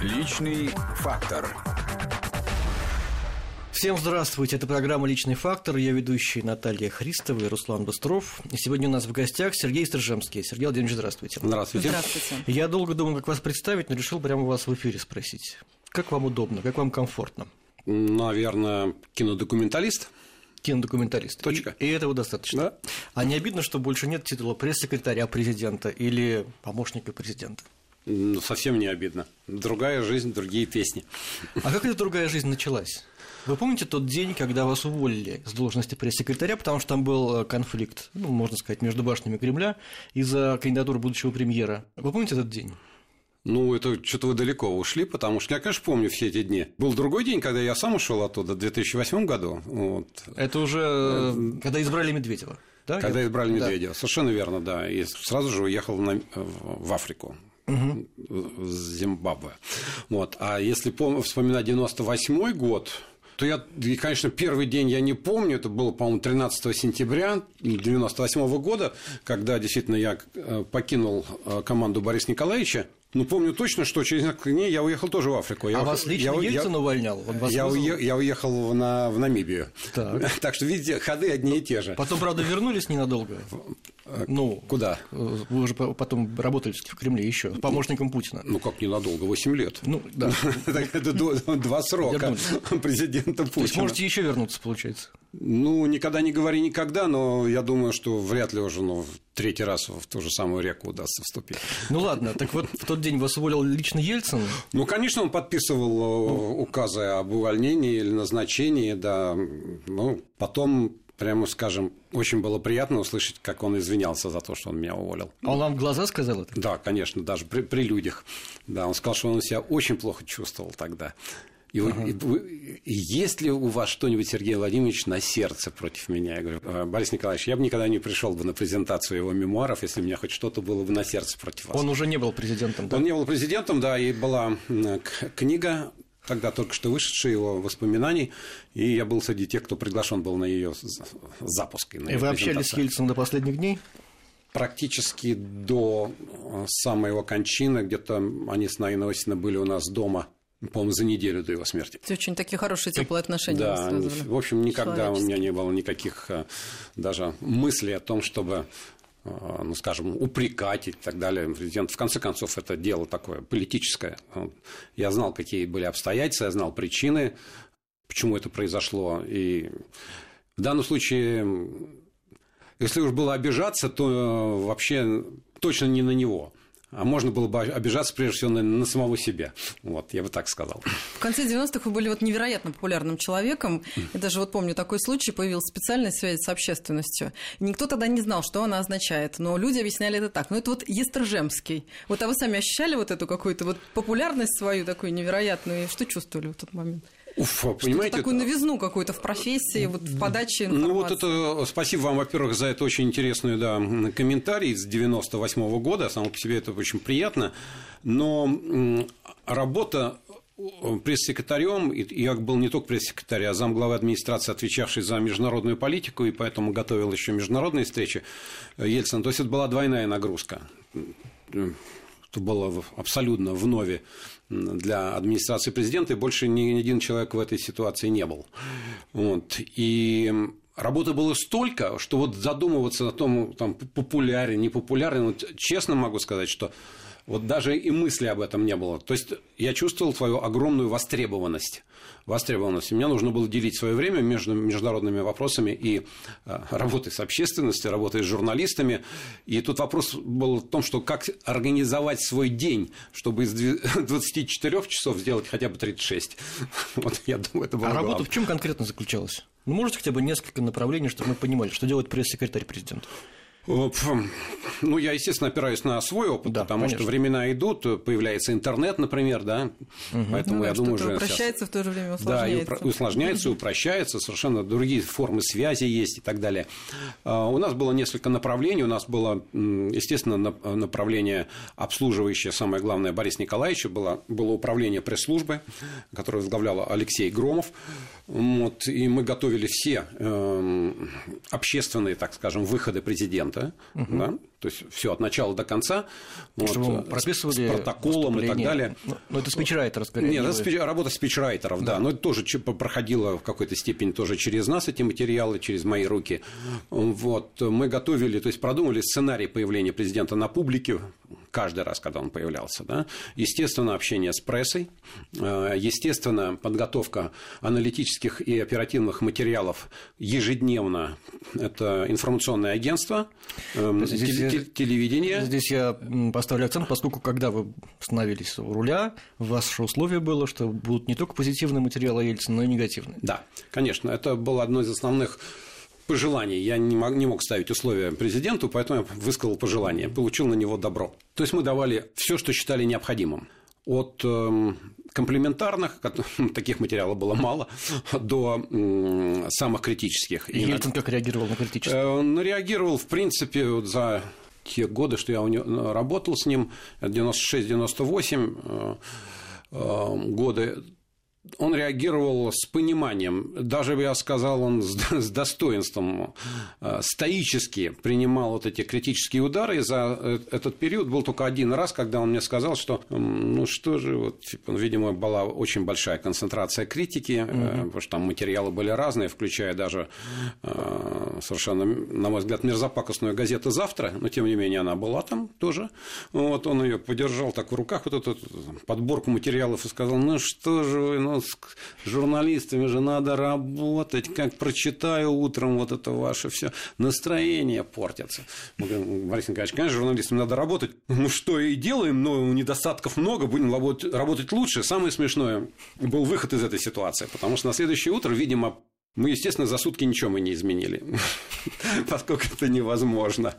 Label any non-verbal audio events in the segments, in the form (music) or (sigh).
Личный фактор. Всем здравствуйте, это программа «Личный фактор», я ведущий Наталья Христова и Руслан Быстров. И сегодня у нас в гостях Сергей Стржемский. Сергей Владимирович, здравствуйте. Здравствуйте. Здравствуйте. Я долго думал, как вас представить, но решил прямо вас в эфире спросить. Как вам удобно, как вам комфортно? Наверное, кинодокументалист. Кинодокументалист. Точка. И, и этого достаточно. Да. А не обидно, что больше нет титула пресс-секретаря президента или помощника президента? Совсем не обидно. Другая жизнь, другие песни. А как эта другая жизнь началась? Вы помните тот день, когда вас уволили с должности пресс-секретаря, потому что там был э, конфликт, ну, можно сказать, между башнями Кремля из-за кандидатуры будущего премьера? Вы помните этот день? Ну, это что-то вы далеко ушли, потому что я, конечно, помню все эти дни. Был другой день, когда я сам ушел оттуда, в 2008 году. Вот. Это уже э, когда избрали Медведева. Да? Когда избрали да. Медведева. Совершенно верно, да. И сразу же уехал на- в Африку. В Зимбабве. Вот. А если пом- вспоминать 98 год, то я, и, конечно, первый день я не помню, это было, по-моему, 13 сентября 98 года, когда действительно я э, покинул э, команду Бориса Николаевича. Но помню точно, что через несколько дней я уехал тоже в Африку. Я А уехал- вас лично я- я- Ельцин увольнял? Он вас я, вызвал? уе- я уехал в, на, в Намибию. Так. (laughs) так что, видите, ходы одни и те же. Потом, правда, вернулись ненадолго. Ну, Куда? э, вы уже по- потом работали в Кремле еще помощником Путина. Ну, как ненадолго, 8 лет. Ну, да. (laughs) Так Это два срока (laughs) президента То есть Путина. можете еще вернуться, получается. Ну, никогда не говори никогда, но я думаю, что вряд ли уже ну, в третий раз в ту же самую реку удастся вступить. Ну ладно, так вот в тот день вас уволил лично Ельцин. Ну, конечно, он подписывал э, указы об увольнении или назначении, да. Ну, потом, прямо скажем, очень было приятно услышать, как он извинялся за то, что он меня уволил. А он вам в глаза сказал это? Да, конечно, даже при, при людях. Да, он сказал, что он себя очень плохо чувствовал тогда. И, вы- и и есть ли у вас что-нибудь, Сергей Владимирович, на сердце против меня? Я говорю, «Э, Борис Николаевич, я бы никогда не пришел бы на презентацию его мемуаров, если у меня хоть что-то было бы на сердце против вас. Он уже не был президентом, да? Он не был президентом, да, и была книга, тогда только что вышедшая его воспоминаний, и я был среди тех, кто приглашен был на ее запуск. и на И вы общались с Ельцином до последних дней? практически до э, самой его кончины, где-то они с Наиной Осиной были у нас дома, по-моему, за неделю до его смерти. Это очень такие хорошие теплые отношения Да, в общем, никогда у меня не было никаких э, даже мыслей о том, чтобы ну, скажем, упрекать и так далее. Президент, в конце концов, это дело такое политическое. Я знал, какие были обстоятельства, я знал причины, почему это произошло. И в данном случае, если уж было обижаться, то э, вообще точно не на него. А можно было бы обижаться, прежде всего, на, на самого себя. Вот, я бы так сказал. В конце 90-х вы были вот невероятно популярным человеком. Я даже вот помню такой случай, появилась специальная связь с общественностью. Никто тогда не знал, что она означает, но люди объясняли это так. Ну, это вот Естржемский. Вот, а вы сами ощущали вот эту какую-то вот популярность свою такую невероятную? И что чувствовали в тот момент? Уф, понимаете, такую новизну какую-то в профессии, вот в подаче информации. Ну вот это спасибо вам, во-первых, за это очень интересный да, комментарий с 98 года. Само по себе это очень приятно. Но работа э, пресс-секретарем, я был не только пресс-секретарь, а замглавы администрации, отвечавший за международную политику, и поэтому готовил еще международные встречи э, Ельцина. То есть это была двойная нагрузка. Это было абсолютно в нове для администрации президента, и больше ни один человек в этой ситуации не был. Вот. И работы было столько, что вот задумываться о том, там, популярен, не популярен, вот честно могу сказать, что вот даже и мысли об этом не было. То есть я чувствовал твою огромную востребованность. Востребованность. И мне нужно было делить свое время между международными вопросами и э, работой с общественностью, работой с журналистами. И тут вопрос был в том, что как организовать свой день, чтобы из дви- (laughs) 24 часов сделать хотя бы 36. (laughs) Вот я думаю, это было А работа в чем конкретно заключалась? Ну, можете хотя бы несколько направлений, чтобы мы понимали, что делает пресс-секретарь президента? Пф, Ну, я, естественно, опираюсь на свой опыт, Да, потому конечно. что времена идут, появляется интернет, например, да, поэтому Ну я думаю, уже сейчас- упрощается, в то же время Да, и усложняется. упро- усложняется, упрощается, совершенно другие формы связи есть и так далее. А, У нас было несколько направлений. У нас было, естественно, нап- направление обслуживающее, самое главное, Борис Николаевич. Было, было управление пресс-службы, которое возглавлял Алексей Громов. Вот, и мы готовили все эм, общественные, так скажем, выходы президента. Президента, угу. да, то есть все от начала до конца, вот, э, прописывали с протоколом и так далее. Ну, ну это спичрайтер, скорее. Нет, это спич... работа спичрайтеров, да. да, но это тоже проходило в какой-то степени тоже через нас эти материалы, через мои руки. Вот мы готовили, то есть продумали сценарий появления президента на публике каждый раз, когда он появлялся, да. Естественно, общение с прессой, э, естественно, подготовка аналитических и оперативных материалов ежедневно. Это информационное агентство, эм, здесь телевидение. Здесь я поставлю акцент, поскольку когда вы становились у руля, же условие было, что будут не только позитивные материалы Ельцина, но и негативные. Да, конечно, это было одно из основных пожеланий. Я не мог, не мог ставить условия президенту, поэтому я высказал пожелание, получил на него добро. То есть мы давали все, что считали необходимым. От э, комплементарных, (laughs) таких материалов было мало, до э, самых критических. И Ельцин как реагировал на критические? Э, он реагировал, в принципе, за те годы, что я у него работал с ним, 96-98 э, э, годы, он реагировал с пониманием, даже я сказал, он (laughs) с достоинством, э, стоически принимал вот эти критические удары, и за э, этот период был только один раз, когда он мне сказал, что, ну что же, вот, типа, видимо, была очень большая концентрация критики, угу. потому что там материалы были разные, включая даже совершенно, на мой взгляд, мерзопакостную газету «Завтра», но тем не менее она была там тоже, вот он ее подержал так в руках, вот эту подборку материалов и сказал, ну что же вы, ну с журналистами же надо работать, как прочитаю утром вот это ваше все настроение портится. Мы говорим, Борис Николаевич, конечно, журналистам надо работать. Ну что и делаем, но недостатков много, будем работать лучше. Самое смешное был выход из этой ситуации, потому что на следующее утро, видимо, мы, естественно, за сутки ничего мы не изменили, (laughs) поскольку это невозможно.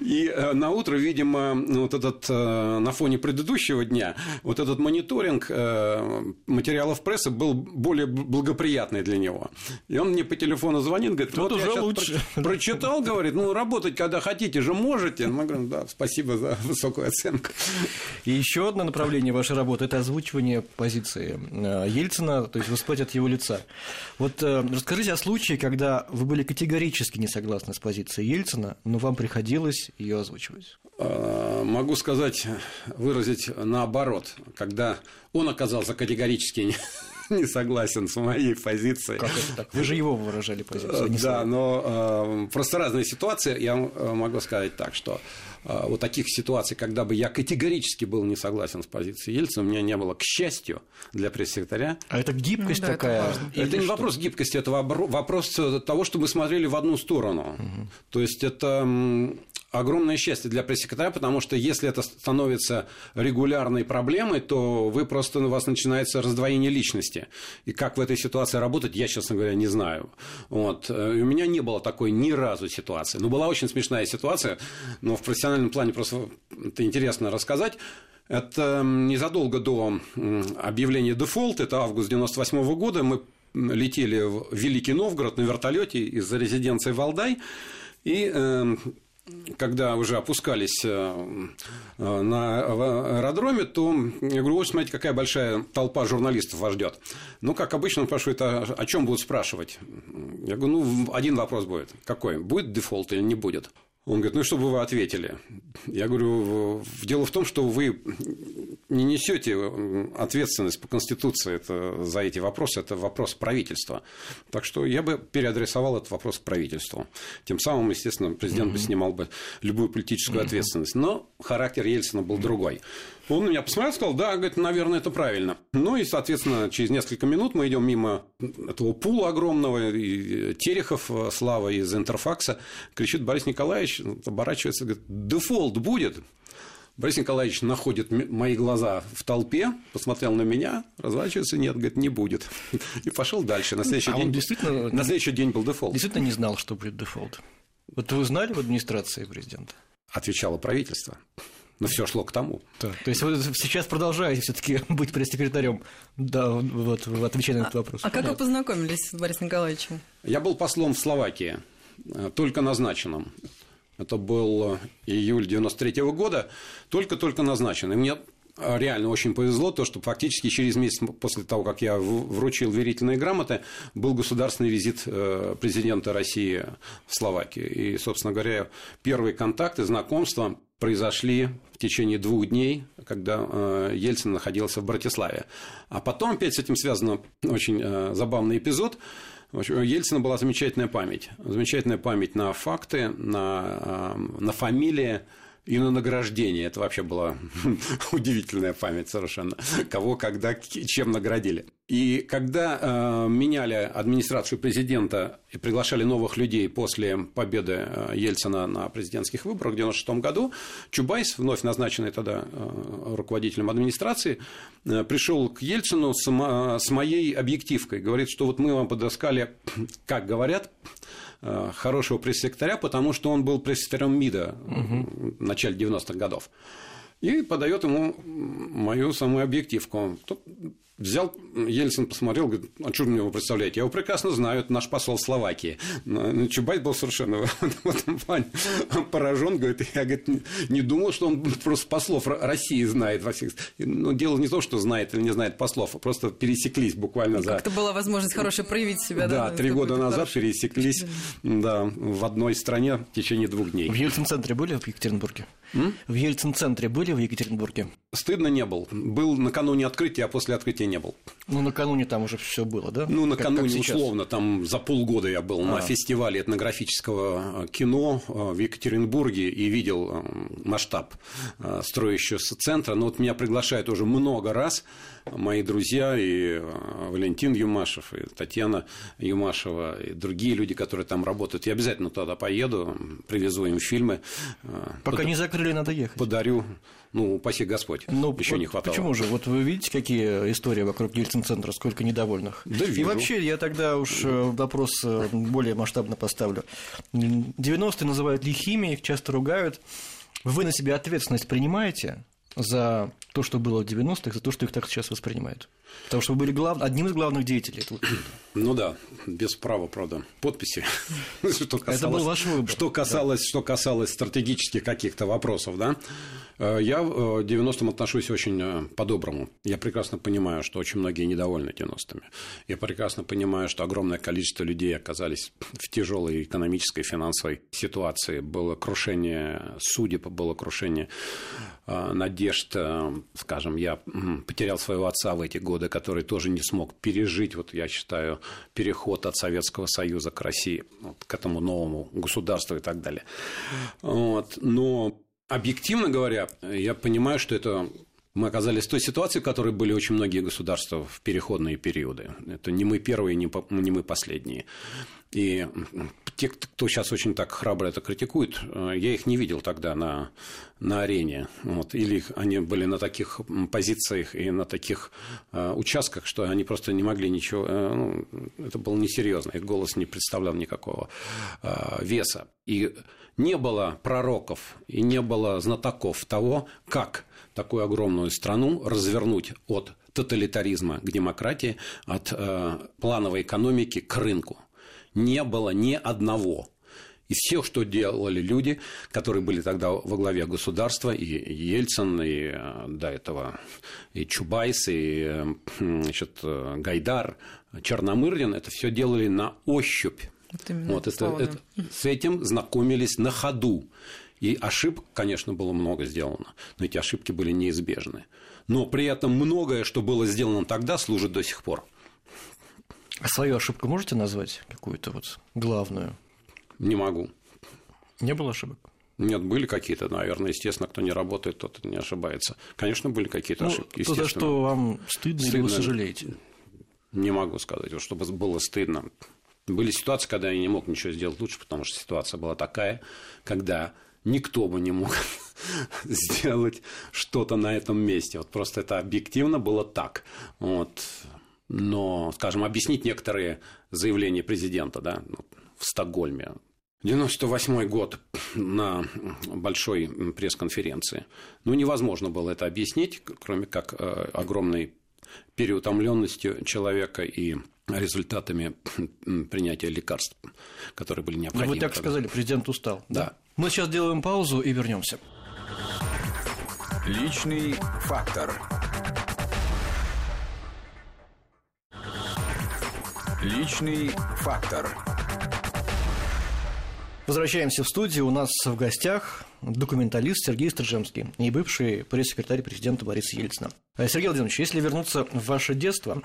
И э, на утро, видимо, вот этот э, на фоне предыдущего дня, вот этот мониторинг э, материалов прессы был более благоприятный для него. И он мне по телефону звонит, говорит, Тут вот уже я лучше. прочитал, говорит, ну, работать, когда хотите же можете. Мы говорим, да, спасибо за высокую оценку. И еще одно направление вашей работы – это озвучивание позиции Ельцина, то есть выступать от его лица. Вот расскажите о случае, когда вы были категорически не согласны с позицией Ельцина, но вам приходилось ее озвучивать. Э, могу сказать, выразить наоборот, когда он оказался категорически не, (laughs) не согласен с моей позицией. Как это так? Вы же его выражали позицию. Не да, но э, просто разные ситуации. Я э, могу сказать так, что э, вот таких ситуаций, когда бы я категорически был не согласен с позицией Ельцина, у меня не было, к счастью, для пресс-секретаря. А это гибкость ну, да, такая? Это, это не что? вопрос гибкости, это вопрос того, что мы смотрели в одну сторону. Угу. То есть это огромное счастье для пресс-секретаря, потому что если это становится регулярной проблемой, то вы просто у вас начинается раздвоение личности. И как в этой ситуации работать, я, честно говоря, не знаю. Вот. И у меня не было такой ни разу ситуации. Ну, была очень смешная ситуация, но в профессиональном плане просто это интересно рассказать. Это незадолго до объявления дефолт, это август 98 года, мы летели в Великий Новгород на вертолете из резиденции Валдай, и эм, когда уже опускались э, э, на аэродроме, то я говорю, вот смотрите, какая большая толпа журналистов вас ждет. Ну, как обычно, он спрашивает, а о чем будут спрашивать? Я говорю, ну, один вопрос будет. Какой? Будет дефолт или не будет? Он говорит, ну, что бы вы ответили? Я говорю, дело в том, что вы не несете ответственность по Конституции это, за эти вопросы, это вопрос правительства. Так что я бы переадресовал этот вопрос правительству. Тем самым, естественно, президент mm-hmm. бы снимал бы любую политическую mm-hmm. ответственность. Но характер Ельцина был другой. Он на меня посмотрел сказал, да, говорит, наверное, это правильно. Ну и, соответственно, через несколько минут мы идем мимо этого пула огромного, и Терехов, Слава из Интерфакса, кричит Борис Николаевич, оборачивается, говорит, дефолт будет. Борис Николаевич находит мои глаза в толпе, посмотрел на меня, разворачивается, нет, говорит, не будет. (laughs) И пошел дальше. На следующий, а день, действительно, на следующий день был дефолт. Действительно не знал, что будет дефолт. Вот вы знали в администрации президента? Отвечало правительство. Но все шло к тому. Да. То есть вы сейчас продолжаете все-таки (laughs) быть пресс-секретарем, да, вот, отвечая на этот вопрос. А, а как вы познакомились с Борисом Николаевичем? Я был послом в Словакии, э, только назначенным. Это был июль 93 -го года, только-только назначен. И мне реально очень повезло, то, что фактически через месяц после того, как я вручил верительные грамоты, был государственный визит э, президента России в Словакию. И, собственно говоря, первые контакты, знакомства произошли в течение двух дней, когда э, Ельцин находился в Братиславе. А потом опять с этим связан очень э, забавный эпизод. У Ельцина была замечательная память. Замечательная память на факты, на, на фамилии, и на награждение. Это вообще была (laughs) удивительная память совершенно. Кого, когда, чем наградили. И когда э, меняли администрацию президента и приглашали новых людей после победы э, Ельцина на президентских выборах в 1996 году, Чубайс, вновь назначенный тогда э, руководителем администрации, э, пришел к Ельцину с, с моей объективкой. Говорит, что вот мы вам подоскали, (clears throat) как говорят, Э, хорошего пресс-секретаря, потому что он был пресс-секретарем МИДа угу. в начале 90-х годов. И подает ему мою самую объективку. Взял, Ельцин посмотрел, говорит, а что мне его представляете? Я его прекрасно знаю, это наш посол в Словакии. Но Чубайс был совершенно (laughs) в этом плане поражен, говорит, я говорит, не думал, что он просто послов России знает во всех... Но дело не то, что знает или не знает послов, а просто пересеклись буквально за... Как-то была возможность хорошая проявить себя, да? Да, три года назад пересеклись, да, в одной стране в течение двух дней. В Ельцин-центре были в Екатеринбурге? М? В Ельцин-центре были в Екатеринбурге? Стыдно не был. Был накануне открытия, а после открытия не был. Ну, накануне там уже все было, да? Ну, накануне, как, как условно, там за полгода я был а. на фестивале этнографического э, кино э, в Екатеринбурге и видел э, масштаб строящегося центра. Но вот меня приглашают уже много раз мои друзья, и Валентин Юмашев, и Татьяна Юмашева, и другие люди, которые там работают. Я обязательно туда поеду, привезу им фильмы. Пока под... не закрыли, надо ехать. Подарю ну, упаси Господь, ну, еще вот не хватало. Почему же? Вот вы видите, какие истории вокруг Ельцин-центра, сколько недовольных? Да, вижу. И вообще, я тогда уж э, вопрос э, более масштабно поставлю. 90-е называют лихими, их часто ругают. Вы на себя ответственность принимаете за то, что было в 90-х, за то, что их так сейчас воспринимают? Потому что вы были глав... одним из главных деятелей этого Ну да, без права, правда, подписи. (laughs) что касалось, Это был ваш выбор. Что касалось, да. что касалось стратегических каких-то вопросов, да, Э, я э, к 90-м отношусь очень э, по-доброму. Я прекрасно понимаю, что очень многие недовольны 90-ми. Я прекрасно понимаю, что огромное количество людей оказались в тяжелой экономической, финансовой ситуации. Было крушение судеб, было крушение надежд. Скажем, я потерял своего отца в эти годы, который тоже не смог пережить, вот я считаю, переход от Советского Союза к России, вот, к этому новому государству и так далее. Вот. Но Объективно говоря, я понимаю, что это мы оказались в той ситуации, в которой были очень многие государства в переходные периоды. Это не мы первые, не мы последние. И те, кто сейчас очень так храбро это критикует, я их не видел тогда на, на арене. Вот. Или они были на таких позициях и на таких э, участках, что они просто не могли ничего... Э, ну, это было несерьезно, их голос не представлял никакого э, веса. И не было пророков и не было знатоков того, как такую огромную страну развернуть от тоталитаризма к демократии, от э, плановой экономики к рынку. Не было ни одного. И все, что делали люди, которые были тогда во главе государства, и Ельцин, и э, до этого и Чубайс, и э, значит, э, Гайдар, Черномырдин, это все делали на ощупь вот, вот это, это, с этим знакомились на ходу. И ошибок, конечно, было много сделано, но эти ошибки были неизбежны. Но при этом многое, что было сделано тогда, служит до сих пор. А свою ошибку можете назвать какую-то вот главную? Не могу. Не было ошибок? Нет, были какие-то, наверное, естественно, кто не работает, тот не ошибается. Конечно, были какие-то ну, ошибки. То, за что вам стыдно, стыдно или вы сожалеете? Не могу сказать, чтобы было стыдно. Были ситуации, когда я не мог ничего сделать лучше, потому что ситуация была такая, когда никто бы не мог (laughs) сделать что-то на этом месте. Вот просто это объективно было так. Вот. Но, скажем, объяснить некоторые заявления президента да, в Стокгольме. 98 год на большой пресс-конференции. Ну, невозможно было это объяснить, кроме как э, огромной переутомленностью человека и результатами принятия лекарств, которые были необходимы. Ну, вы так сказали, президент устал. Да. Мы сейчас делаем паузу и вернемся. Личный фактор. Личный фактор. Возвращаемся в студию. У нас в гостях документалист Сергей Стржемский и бывший пресс-секретарь президента Бориса Ельцина. Э, Сергей Владимирович, если вернуться в ваше детство,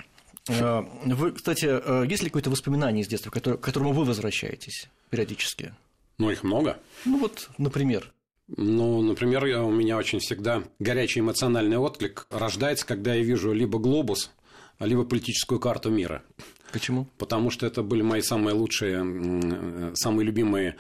э, вы, кстати, э, есть ли какое-то воспоминание из детства, к которому вы возвращаетесь периодически? Ну, их много. Ну, вот, например. Ну, например, у меня очень всегда горячий эмоциональный отклик рождается, когда я вижу либо глобус, либо политическую карту мира. Почему? Потому что это были мои самые лучшие, самые любимые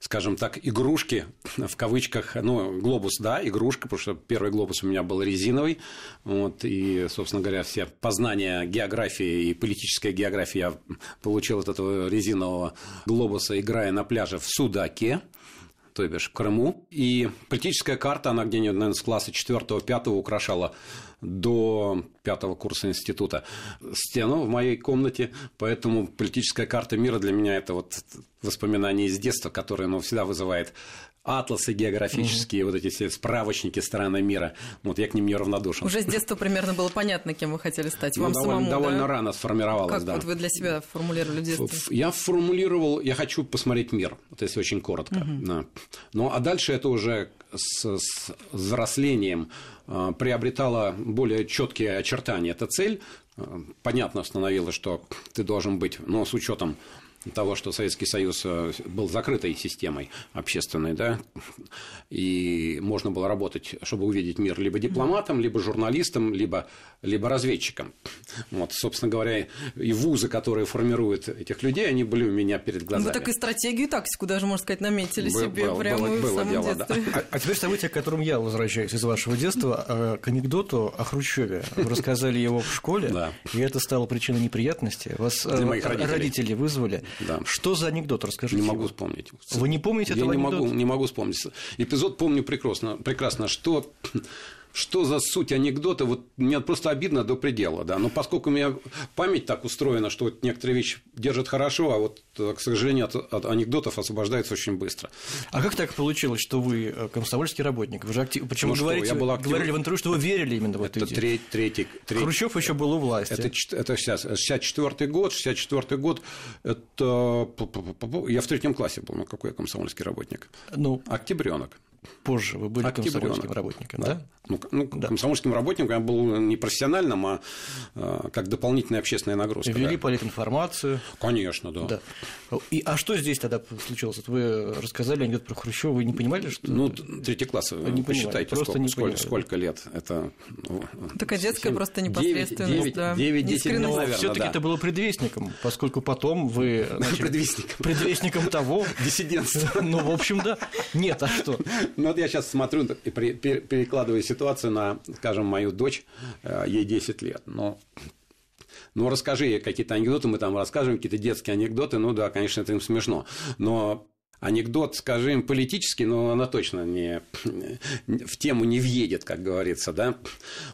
скажем так, игрушки, в кавычках, ну, глобус, да, игрушка, потому что первый глобус у меня был резиновый, вот, и, собственно говоря, все познания географии и политической географии я получил от этого резинового глобуса, играя на пляже в Судаке, то бишь в Крыму. И политическая карта, она где-нибудь, наверное, с класса 4-5 украшала до пятого курса института стену в моей комнате, поэтому политическая карта мира для меня это вот воспоминание из детства, которое ну, всегда вызывает атласы географические, угу. вот эти все справочники страны мира. Вот я к ним не равнодушен. Уже с детства примерно было понятно, кем вы хотели стать. Ну, Вам довольно, самому, довольно да? рано сформировалось, как да. вот вы для себя формулировали в детстве? Я формулировал, я хочу посмотреть мир, вот если очень коротко. Угу. Да. Ну, а дальше это уже с, с взрослением э, приобретало более четкие очертания. Эта цель, э, понятно становилось, что ты должен быть, но с учетом того, что Советский Союз э, был закрытой системой общественной, да, и можно было работать, чтобы увидеть мир, либо дипломатом, либо журналистом, либо, либо разведчиком. Вот, собственно говоря, и вузы, которые формируют этих людей, они были у меня перед глазами. Вы так и стратегию, и тактику даже, можно сказать, наметили Был- себе было- прямо было- в было самом дело, детстве. А, а теперь событие, к которому я возвращаюсь из вашего детства, э, к анекдоту о Хрущеве. Вы рассказали его в школе, Да. и это стало причиной неприятности. Вас э, родителей. вызвали. Да. Что за анекдот? Расскажите. Не могу его. вспомнить. Вы не помните Я этого не анекдота? могу, не могу вспомнить. Эпизод помню прекрасно, прекрасно что, что за суть анекдота, вот мне просто обидно до предела, да, но поскольку у меня память так устроена, что вот некоторые вещи держат хорошо, а вот, э, к сожалению, от, от анекдотов освобождается очень быстро. А как так получилось, что вы э, комсомольский работник? Вы же актив... Причем Ну что, говорите, я был актив- говорили в интервью, что вы верили именно в эту Это идею. третий, третий, третий, Хрущев еще был у власти. Это, это сейчас, 64 год, 64 год, это... Я в третьем классе был, ну какой я комсомольский работник? Ну, Октябренок. Позже вы были Октябрёнок. комсомольским работником, да? Ну, к- ну, комсомольским работником я был не профессиональным, а э, как дополнительная общественная нагрузка. Ввели да. политинформацию. Конечно, да. Да. И, а что здесь тогда случилось? Вот вы рассказали анекдот про Хрущева, вы не понимали, что... Ну, третий класс, вы Не посчитайте, просто сколько, не сколько, понимаю. сколько лет. Это, ну, Такая детская просто девять- непосредственность, девять- да. девять- десять Искренность. минут, Но наверное, все-таки да. это было предвестником, поскольку потом вы (laughs) начали... Предвестником. Предвестником того. (laughs) Диссидентство. (laughs) Ну, в общем, да. Нет, а что? Ну, вот я сейчас смотрю и перекладываю ситуацию на, скажем, мою дочь, э, ей 10 лет. Но ну, расскажи какие-то анекдоты, мы там расскажем, какие-то детские анекдоты, ну да, конечно, это им смешно. Но анекдот, скажем, политический, но она точно не, в тему не въедет, как говорится, да.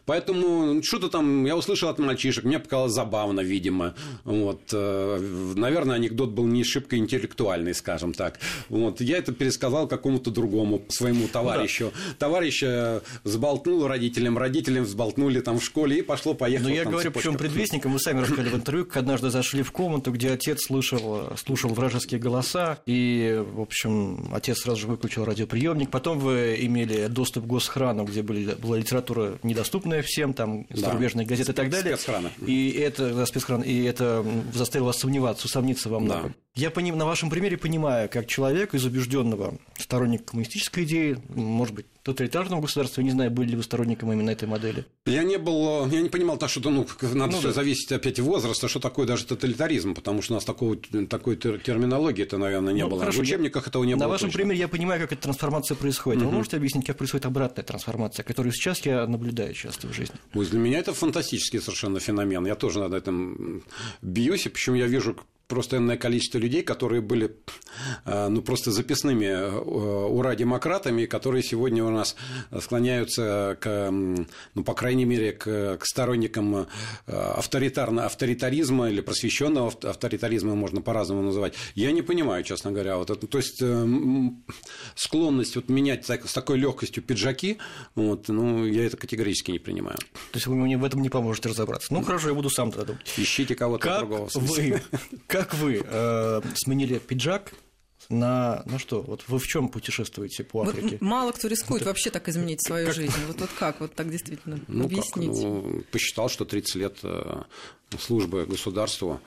Поэтому что-то там я услышал от мальчишек, мне показалось забавно, видимо. Вот, э, наверное, анекдот был не шибко интеллектуальный, скажем так. Вот, я это пересказал какому-то другому своему товарищу. Товарищ э, взболтнул родителям, родителям взболтнули там в школе и пошло-поехало. Но я говорю, цепочка. причем предвестником, вы сами рассказали в интервью, как однажды зашли в комнату, где отец слышал, слушал вражеские голоса, и, в общем, отец сразу же выключил радиоприемник. Потом вы имели доступ к госхрану, где были, была литература недоступная всем, там Да. зарубежные газеты и так далее. Спецхрана. И это, да, спецхран, и это заставило вас сомневаться, усомниться во многом. Да. Я поним, на вашем примере понимаю, как человек из убежденного сторонника коммунистической идеи, может быть, тоталитарного государства, я не знаю, были ли вы сторонником именно этой модели. Я не был, я не понимал, то, что ну, надо Ну все да. зависеть опять от возраста, что такое даже тоталитаризм, потому что у нас такого, такой тер- терминологии-то, наверное, не Ну, было. хорошо, в учебниках этого не На было. вашем точно. примере я понимаю, как эта трансформация происходит. Вы можете объяснить, как происходит обратная трансформация, которую сейчас я наблюдаю часто в жизни? Ой, для меня это фантастический совершенно феномен. Я тоже над этим бьюсь, и почему я вижу просто энное количество людей, которые были э, ну, просто записными э, ура-демократами, которые сегодня у нас склоняются к, ну, по крайней мере, к, к сторонникам авторитарного авторитаризма или просвещенного авторитаризма, можно по-разному называть. Я не понимаю, честно говоря, вот это, то есть склонность вот менять так, с такой легкостью пиджаки, вот, ну, я это категорически не принимаю. То есть вы мне в этом не поможете разобраться. Ну, хорошо, я буду сам тогда думать. Ищите кого-то другого. Вы, как вы э, сменили пиджак на, ну что, вот вы в чем путешествуете по Африке? Вот мало кто рискует это... вообще так изменить свою как... жизнь. Вот, вот как, вот так действительно ну, объяснить? Как? Ну, посчитал, что 30 лет э, службы государству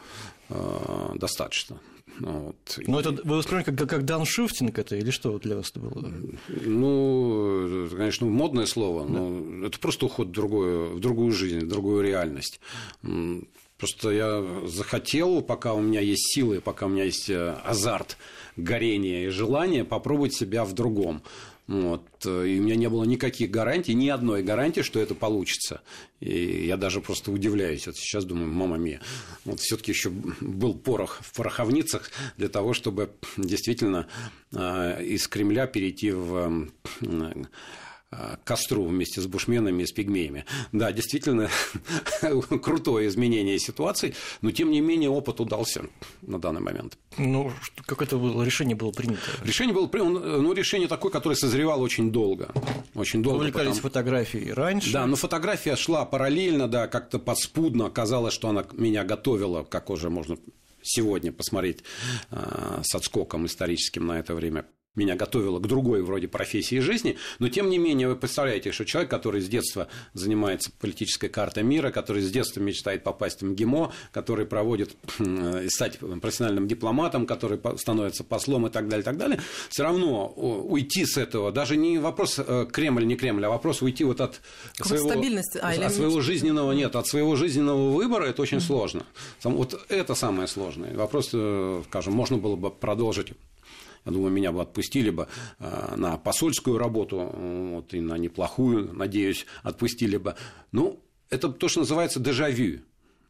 э, достаточно. Ну, вот. Но это вы воспринимаете как, как дауншифтинг это или что для вас это было? Ну, конечно, модное слово, но да. это просто уход в другую, в другую жизнь, в другую реальность. Просто я захотел, пока у меня есть силы, пока у меня есть э, азарт, горение и желание попробовать себя в другом. Вот. И у меня не было никаких гарантий, ни одной гарантии, что это получится. И я даже просто удивляюсь. Вот сейчас думаю, мама мия, вот все-таки еще был порох в пороховницах для того, чтобы действительно э, из Кремля перейти в Э, костру вместе с бушменами и с пигмеями. Да, действительно, (laughs) крутое изменение ситуации, но тем не менее опыт удался на данный момент. Ну, как это было, решение было принято? Решение было принято, ну, решение такое, которое созревало очень долго. Очень долго. Увлекались потому... фотографией раньше? Да, но фотография шла параллельно, да, как-то подспудно. Оказалось, что она меня готовила, как уже можно сегодня посмотреть э, с отскоком историческим на это время меня готовило к другой вроде профессии жизни, но тем не менее вы представляете, что человек, который с детства занимается политической картой мира, который с детства мечтает попасть в МГИМО, который проводит и стать профессиональным дипломатом, который становится послом и так далее, и так далее, все равно уйти с этого, даже не вопрос э, Кремль, не Кремль, а вопрос уйти вот от своего, а, от своего жизненного, нет, от своего жизненного выбора, это очень mm-hmm. сложно. Вот это самое сложное. Вопрос, э, скажем, можно было бы продолжить я думаю, меня бы отпустили бы э, на посольскую работу, вот, и на неплохую, надеюсь, отпустили бы. Ну, это то, что называется дежавю.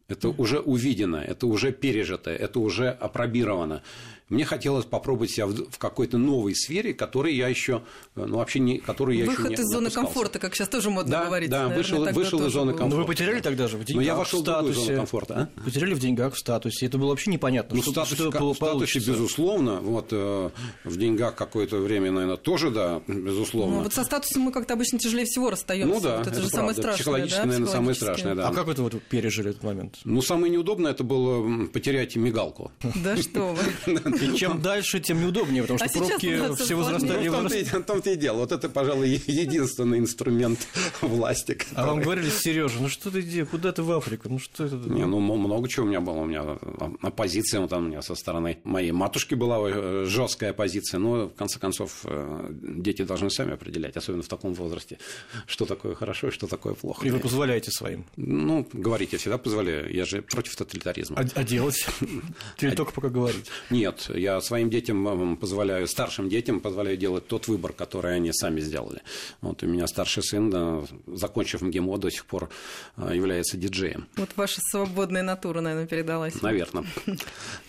Это уже увидено, это уже пережито, это уже опробировано. Мне хотелось попробовать себя в, в какой-то новой сфере, которой я еще, ну вообще не, которую я Выход еще не из зоны опускался. комфорта, как сейчас тоже модно да, говорить. Да, наверное, вышел, вышел из зоны комфорта. Но вы потеряли тогда же в деньгах, Но я вошел в статусе, в зону комфорта. А? Потеряли в деньгах, в статусе. Это было вообще непонятно. Ну, что, статусе, что в статусе, безусловно. Вот, э, в деньгах какое-то время, наверное, тоже, да, безусловно. Ну, вот со статусом мы как-то обычно тяжелее всего расстаемся. Ну да, вот это, это же правда. самое страшное. Психологически, да? наверное, самое страшное, да. А как это вот пережили этот момент? Ну, самое неудобное это было потерять мигалку. Да что вы. (laughs) И чем дальше, тем неудобнее, потому что А пробки все это возрастали. Ну, в том-то и- в том-то и дело. Вот это, пожалуй, единственный инструмент (laughs) власти. А вам который- говорили, Сережа, ну что ты делаешь, куда ты в Африку, ну что это? Не, ну много чего у меня было. У меня оппозиция вот там у меня со стороны моей матушки была жесткая оппозиция. Но в конце концов э, дети должны сами определять, особенно в таком возрасте, что такое хорошо и что такое плохо. И вы позволяете своим. Ну, говорить я всегда позволяю. Я же против тоталитаризма. А, а делать? (laughs) Теперь только пока говорить. Нет, я своим детям позволяю, старшим детям позволяю делать тот выбор, который они сами сделали. Вот у меня старший сын, да, закончив МГИМО, до сих пор а, является диджеем. Вот ваша свободная натура, наверное, передалась. Наверное. (laughs)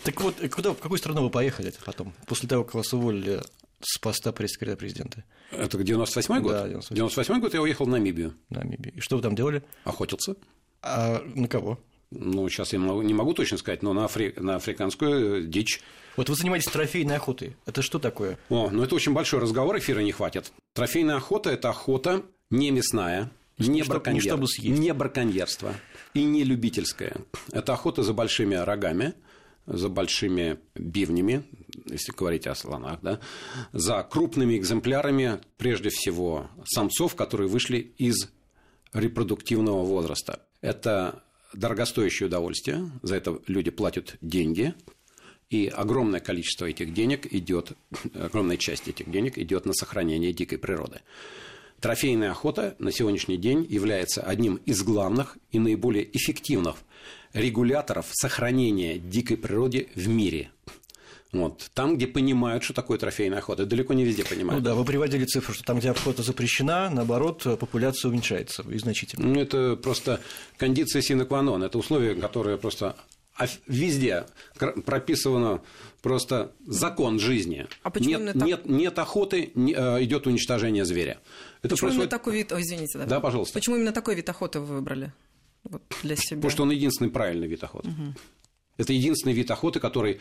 Так вот, куда, в какую страну вы поехали потом, после того, как вас уволили с поста пресс-секретаря президента? Это 98 год? Да, 98. 98 год я уехал в Намибию. в Намибии? И что вы там делали? Охотился. А на кого? Ну, сейчас я не могу точно сказать, но на, афри- на африканскую э, дичь. Вот вы занимаетесь трофейной охотой. Это что такое? О, ну это очень большой разговор, эфира не хватит. Трофейная охота – это охота не мясная, не, не чтоб- не браконьер- чтобы съесть. не браконьерство и не любительская. Это охота за большими рогами, за большими бивнями, если говорить о слонах, да, за крупными экземплярами, прежде всего, самцов, которые вышли из репродуктивного возраста. Это дорогостоящее удовольствие, за это люди платят деньги, и огромное количество этих денег идет, (clears throat) огромная часть этих денег идет на сохранение дикой природы. Трофейная охота на сегодняшний день является одним из главных и наиболее эффективных регуляторов сохранения дикой природы в мире. Вот. Там, где понимают, что такое трофейная охота. Далеко не везде Ну понимают. да, вы приводили цифру, что там, где охота запрещена, наоборот, популяция уменьшается и значительно. Ну, это просто кондиция non. Это условие, которое просто везде прописано просто закон жизни. А почему нет, именно нет, нет охоты, не, э, идет уничтожение зверя. Это почему происходит... именно такой вид... Ой, извините, да. Да, пожалуйста. Почему именно такой вид охоты вы выбрали вот, для себя? Потому что он единственный правильный вид охоты. Угу. Это единственный вид охоты, который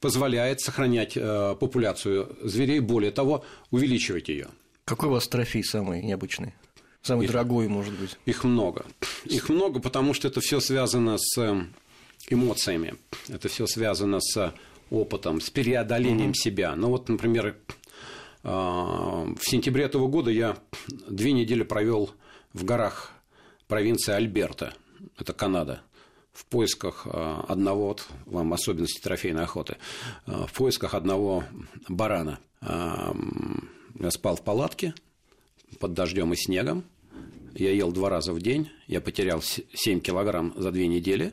позволяет сохранять э, популяцию зверей, более того, увеличивать ее. Какой у вас трофей самый необычный? Самый их, дорогой, может быть? Их много. Их много, потому что это все связано с э, эмоциями. Это все связано с опытом, с преодолением mm-hmm. себя. Ну вот, например, э, в сентябре этого года я две недели провел в горах провинции Альберта, это Канада в поисках э, одного, вам особенности трофейной охоты, э, в поисках одного барана. Э, я спал в палатке под дождем и снегом. Я ел два раза в день. Я потерял 7 килограмм за две недели.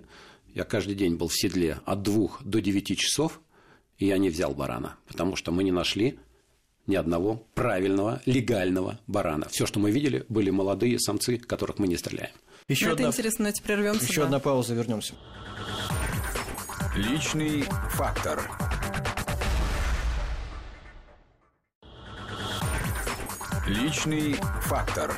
Я каждый день был в седле от двух до девяти часов. И я не взял барана, потому что мы не нашли ни одного правильного, легального барана. Все, что мы видели, были молодые самцы, которых мы не стреляем. Еще Это одна... интересно, давайте прервемся. Еще да. одна пауза, вернемся. Личный фактор. Личный фактор.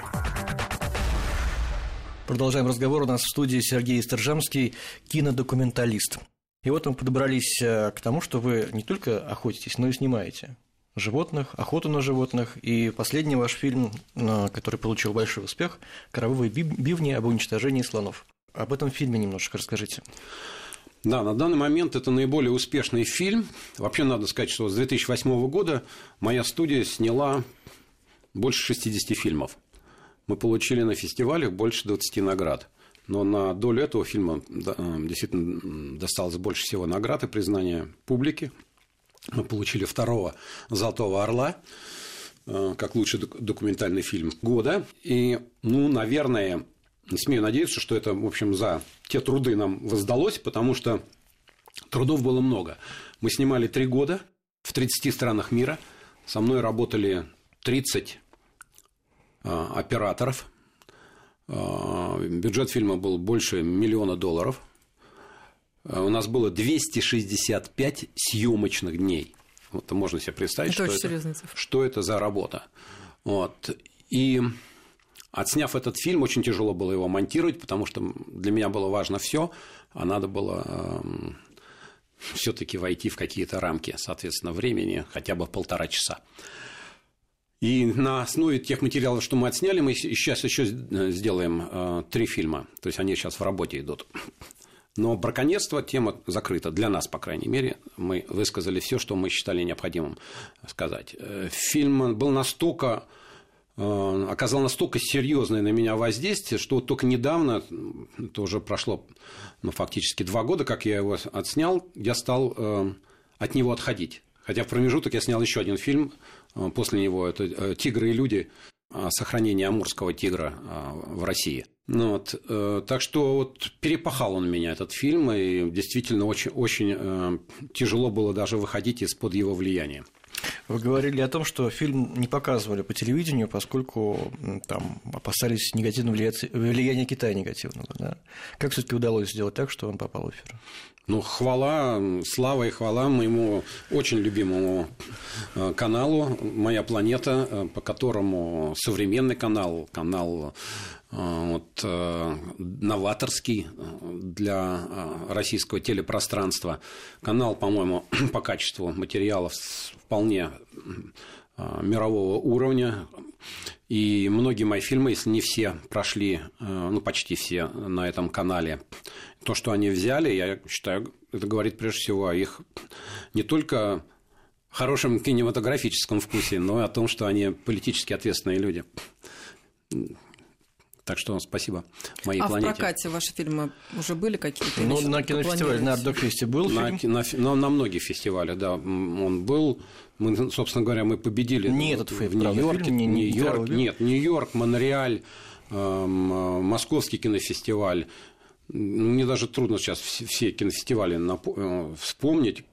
Продолжаем разговор. У нас в студии Сергей Стержамский, кинодокументалист. И вот мы подобрались э, к тому, что вы не только охотитесь, но и снимаете животных, охоту на животных. И последний ваш фильм, который получил большой успех, «Коровые бивни об уничтожении слонов». Об этом фильме немножко расскажите. Да, на данный момент это наиболее успешный фильм. Вообще надо сказать, что с 2008 года моя студия сняла больше 60 фильмов. Мы получили на фестивалях больше 20 наград. Но на долю этого фильма э, действительно досталось больше всего наград и признания публики. Мы получили второго «Золотого орла» э, как лучший документальный фильм года. И, ну, наверное, смею надеяться, что это, в общем, за те труды нам воздалось, потому что трудов было много. Мы снимали три года в 30 странах мира. Со мной работали 30 э, операторов. Э, бюджет фильма был больше миллиона долларов. Э, у нас было 265 съемочных дней. Вот можно себе представить, это что, это, что это за работа. Вот. И отсняв этот фильм, очень тяжело было его монтировать, потому что для меня было важно все, а надо было э, эм, все-таки войти в какие-то рамки, соответственно, времени, хотя бы полтора часа. И на основе тех материалов, что мы отсняли, мы сейчас еще сделаем э, три фильма. То есть они сейчас в работе идут. Но браконьерство тема закрыта, для нас, по крайней мере. Мы высказали все, что мы считали необходимым сказать. Э, фильм был настолько э, оказал настолько серьезное на меня воздействие, что только недавно, это уже прошло ну, фактически два года, как я его отснял, я стал э, от него отходить. Хотя в промежуток я снял еще один фильм после него, это «Тигры и люди», о сохранении амурского тигра в России – ну, вот, э, так что вот перепахал он меня, этот фильм, и действительно очень, очень э, тяжело было даже выходить из-под его влияния. Вы говорили о том, что фильм не показывали по телевидению, поскольку там опасались негативного влияния Китая негативного. Да? Как все-таки удалось сделать так, что он попал в эфир? Ну, хвала, слава и хвала моему очень любимому э, каналу «Моя планета», э, по которому современный канал, канал э, вот, новаторский для российского телепространства. Канал, по-моему, (clears throat) по качеству материалов вполне мирового уровня. И многие мои фильмы, если не все, прошли, ну, почти все на этом канале то, что они взяли, я считаю, это говорит прежде всего о их не только хорошем кинематографическом вкусе, но и о том, что они политически ответственные люди. Так что спасибо моей а планете. А в прокате ваши фильмы уже были какие-то? Ну, на кинофестивале, на Ардокфесте был на, фильм? На, на, на многих фестивалях, да, он был. Мы, собственно говоря, мы победили не этот в Нью-Йорке. Не, Нью-Йорк, нет, Нью-Йорк, Монреаль, эм, Московский кинофестиваль, мне даже трудно сейчас все кинофестивали э, вспомнить.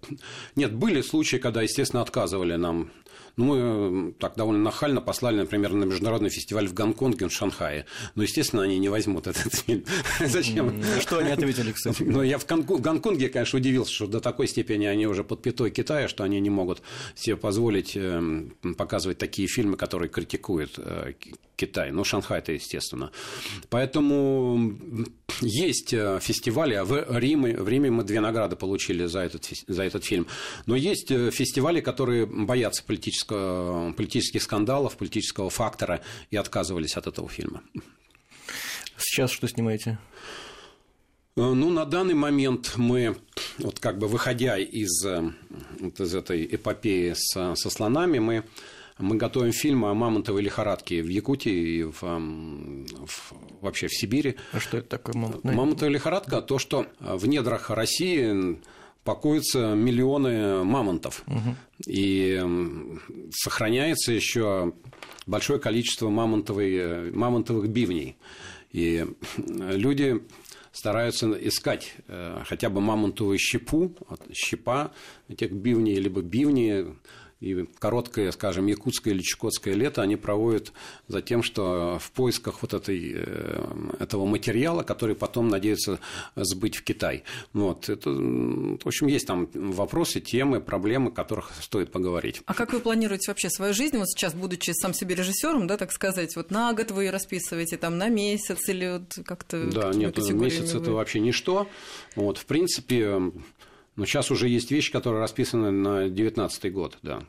Нет, были случаи, когда, естественно, отказывали нам Ну, мы так довольно нахально послали, например, на международный фестиваль в Гонконге, в Шанхае. Но, естественно, они не возьмут этот фильм. (laughs) Зачем? Что они ответили, кстати? Но я в Гонконге, конечно, удивился, что до такой степени они уже под пятой Китая, что они не могут себе позволить эм, показывать такие фильмы, которые критикуют э, Китай. Ну, Шанхай-то, естественно. Поэтому есть э, фестивали. А в Риме, в Риме мы две награды получили за этот, за этот фильм. Но есть э, фестивали, которые боятся политического, политических скандалов, политического фактора и отказывались от этого фильма. Сейчас что снимаете? Э, ну, на данный момент мы, вот как бы выходя из, вот из этой эпопеи со, со слонами, мы мы готовим фильм о мамонтовой лихорадке в Якутии и в, в, вообще в Сибири. А что это такое мамонтная? Мамонтовая лихорадка – то, что в недрах России покоятся миллионы мамонтов. Угу. И сохраняется еще большое количество мамонтовой, мамонтовых бивней. И люди стараются искать э, хотя бы мамонтовую щепу, щепа этих бивней, либо бивни, и короткое, скажем, якутское или чукотское лето они проводят за тем, что в поисках вот этой, э, этого материала, который потом надеются сбыть в Китай. Вот. Это, в общем, есть там вопросы, темы, проблемы, о которых стоит поговорить. А как вы планируете вообще свою жизнь, вот сейчас, будучи сам себе режиссером, да, так сказать, вот на год вы расписываете, там, на месяц или вот как-то... Да, нет, месяц вы... это вообще ничто. Вот, в принципе, но сейчас уже есть вещи, которые расписаны на 2019 год, да.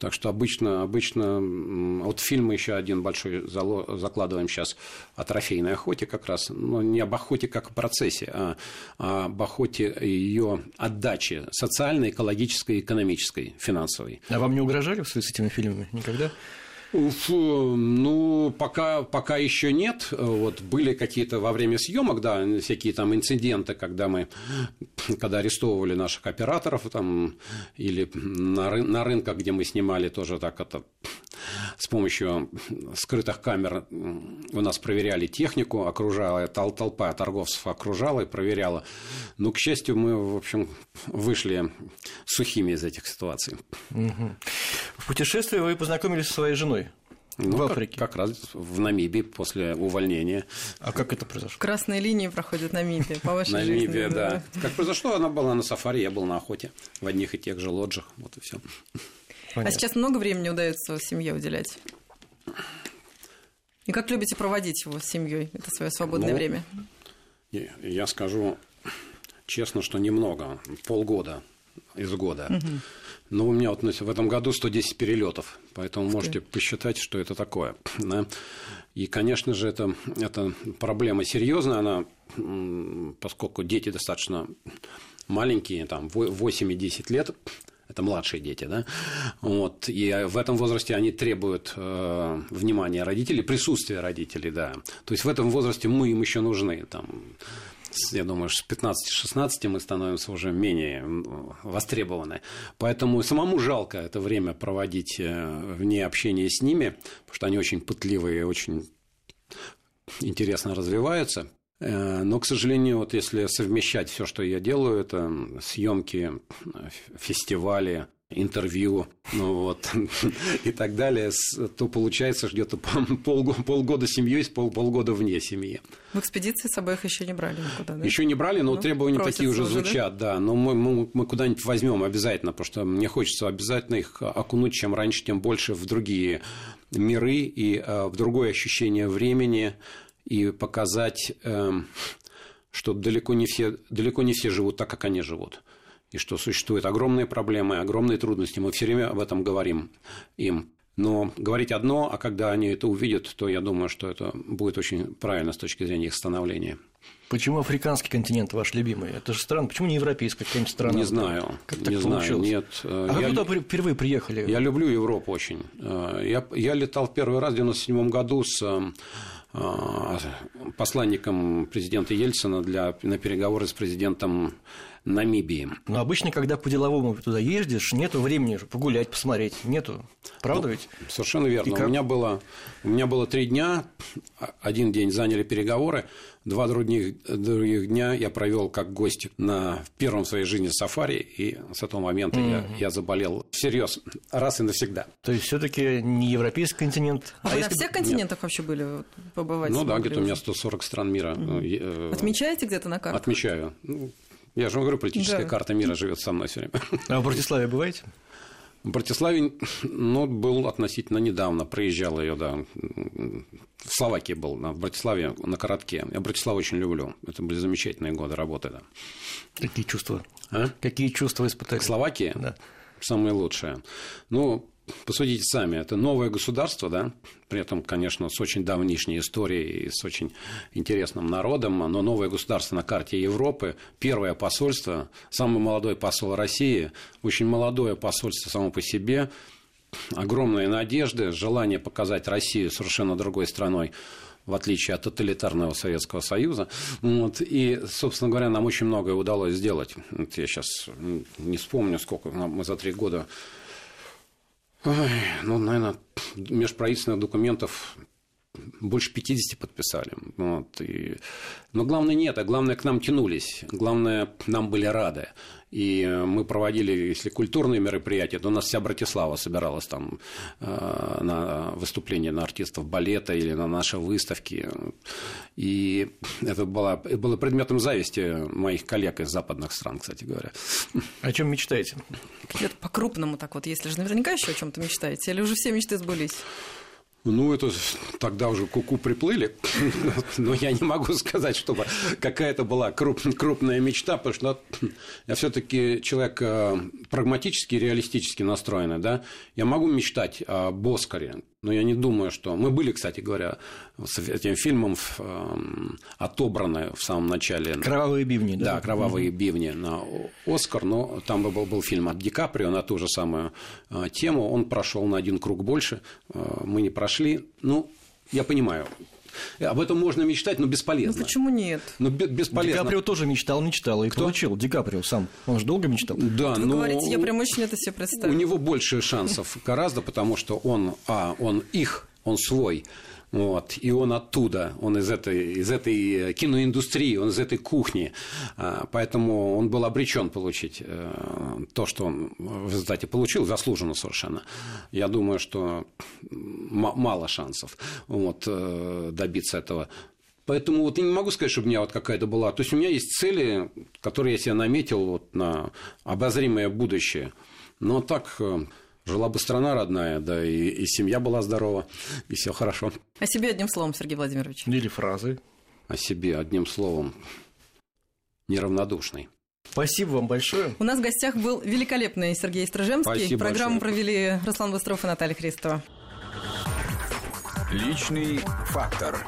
Так что обычно, обычно вот фильм еще один большой закладываем сейчас о трофейной охоте как раз, но не об охоте как о процессе, а, а об охоте ее отдачи социальной, экологической, экономической, финансовой. А вам не угрожали с этими фильмами никогда? Ну, пока, пока еще нет. Вот были какие-то во время съемок, да, всякие там инциденты, когда мы, когда арестовывали наших операторов там, или на, ры, на рынках, где мы снимали, тоже так это с помощью скрытых камер у нас проверяли технику, окружала тол толпа торговцев окружала и проверяла. Но, к счастью, мы, в общем, вышли сухими из этих ситуаций. Угу. В путешествии вы познакомились со своей женой. Ну, в Африке. Как, как раз в Намибии после увольнения. А как это произошло? Красные линии проходят Намибия по вашей Намибия, жизни. да. Как произошло, она была на сафари, я был на охоте в одних и тех же лоджах. Вот и все. А сейчас много времени удается семье уделять? И как любите проводить его с семьей, это свое свободное ну, время? Я скажу честно, что немного, полгода из года. Угу. Но у меня вот в этом году 110 перелетов, поэтому Ух можете посчитать, что это такое. Да? И, конечно же, это, это проблема серьезная, она, поскольку дети достаточно маленькие, там 8 и 10 лет, это младшие дети, да, вот, и в этом возрасте они требуют э, внимания родителей, присутствия родителей, да, то есть в этом возрасте мы им еще нужны, там, я думаю, с 15-16 мы становимся уже менее востребованы. Поэтому самому жалко это время проводить э, вне общения с ними, потому что они очень пытливые, очень интересно развиваются. Э, но, к сожалению, вот если совмещать все, что я делаю, это съемки, фестивали, интервью, ну вот, (laughs) и так далее, то получается где-то полгода, полгода семьей, пол, полгода вне семьи. В экспедиции с собой их еще не брали никуда, да? Еще не брали, но ну, требования такие уже звучат, да. да. Но мы, мы, мы куда-нибудь возьмем обязательно, потому что мне хочется обязательно их окунуть, чем раньше, тем больше в другие миры и э, в другое ощущение времени, и показать, э, что далеко не, все, далеко не все живут так, как они живут и что существуют огромные проблемы, огромные трудности. Мы все время об этом говорим им. Но говорить одно, а когда они это увидят, то я думаю, что это будет очень правильно с точки зрения их становления. Почему африканский континент ваш любимый? Это же странно. Почему не европейская какая-нибудь страна? Не знаю. Как так не получилось? знаю. Нет. А я, вы туда впервые приехали? Я люблю Европу очень. Э, я, я летал первый раз в 1997 году с э, посланником президента Ельцина для, на переговоры с президентом Намибии. Но обычно, когда по-деловому туда ездишь, нету времени погулять, посмотреть. Нету. Правда Ну, ведь? Совершенно верно. И У как? меня, было, у меня было три дня. Один день заняли переговоры. Два других, других дня я провел как гость на первом в своей жизни сафари. И с этого момента я, я заболел всерьез раз и навсегда. То есть все-таки не европейский континент. А, вы на если бы- всех континентах вообще были вот, побывать? ну да, где-то у меня уже? 140 стран мира. э, Отмечаете где-то на картах? Отмечаю. Я же вам говорю, политическая Да. карта мира живет со мной все время. А в Братиславе бываете? В Братиславе, ну, был относительно недавно, проезжал ее, да. В Словакии был, в Братиславе на коротке. Я Братиславу очень люблю. Это были замечательные годы работы, да. Какие чувства? А? Какие чувства испытали? К Словакии Да. самые лучшие. Ну, посудите сами, это новое государство, да, при этом, конечно, с очень давнишней историей и с очень интересным народом, но новое государство на карте Европы, первое посольство, самый молодой посол России, очень молодое посольство само по себе, огромные надежды, желание показать Россию совершенно другой страной, в отличие от тоталитарного Советского Союза. Вот. И, собственно говоря, нам очень многое удалось сделать. Вот я сейчас не вспомню, сколько мы за три года Ой, ну, наверное, межправительственных документов больше 50 подписали. Вот, и... Но главное нет, а главное к нам тянулись. Главное, нам были рады. И мы проводили, если культурные мероприятия, то у нас вся Братислава собиралась там э, на выступления на артистов балета или на наши выставки. И это было, это было предметом зависти моих коллег из западных стран, кстати говоря. О чем мечтаете? Где-то по-крупному так вот, если же наверняка еще о чем-то мечтаете, или уже все мечты сбылись? Ну, это тогда уже куку приплыли. (laughs) Но я не могу сказать, чтобы какая-то была круп- крупная мечта, потому что я все-таки человек э, прагматически реалистически настроенный. Да? Я могу мечтать об Оскаре, но я не думаю, что... Мы были, кстати говоря, с этим фильмом э, отобраны в самом начале. Кровавые бивни, да? Да, «Кровавые бивни» на Оскар, но там был, был фильм от Ди Каприо на ту же самую э, тему. Он прошел на один круг больше, э, мы не прошли. Ну, я понимаю, об этом можно мечтать, но Ну бесполезно. почему нет? Ну, бе- Ди бесполезно. Каприо тоже мечтал, мечтал. И получил. Ди Каприо сам. Он же долго мечтал. Да, Вы но говорите, я прям очень это себе у представила. него больше шансов гораздо, потому что он, а, он их, он свой, вот, и он оттуда, он из этой, из этой киноиндустрии, он из этой кухни, А, поэтому он был обречен получить э, то, что он в результате получил, заслуженно совершенно. Я думаю, что мало шансов вот, э, добиться этого. Поэтому вот я не могу сказать, чтобы у меня вот какая-то была. То есть у меня есть цели, которые я себе наметил вот на обозримое будущее. Но так э, жила бы страна родная, да, и, и семья была здорова, и все хорошо. О себе одним словом, Сергей Владимирович. Или фразы. О себе одним словом неравнодушный. Спасибо вам большое. У нас в гостях был великолепный Сергей Строжемский. Спасибо Программу большое. провели Руслан Быстров и Наталья Христова. Личный фактор.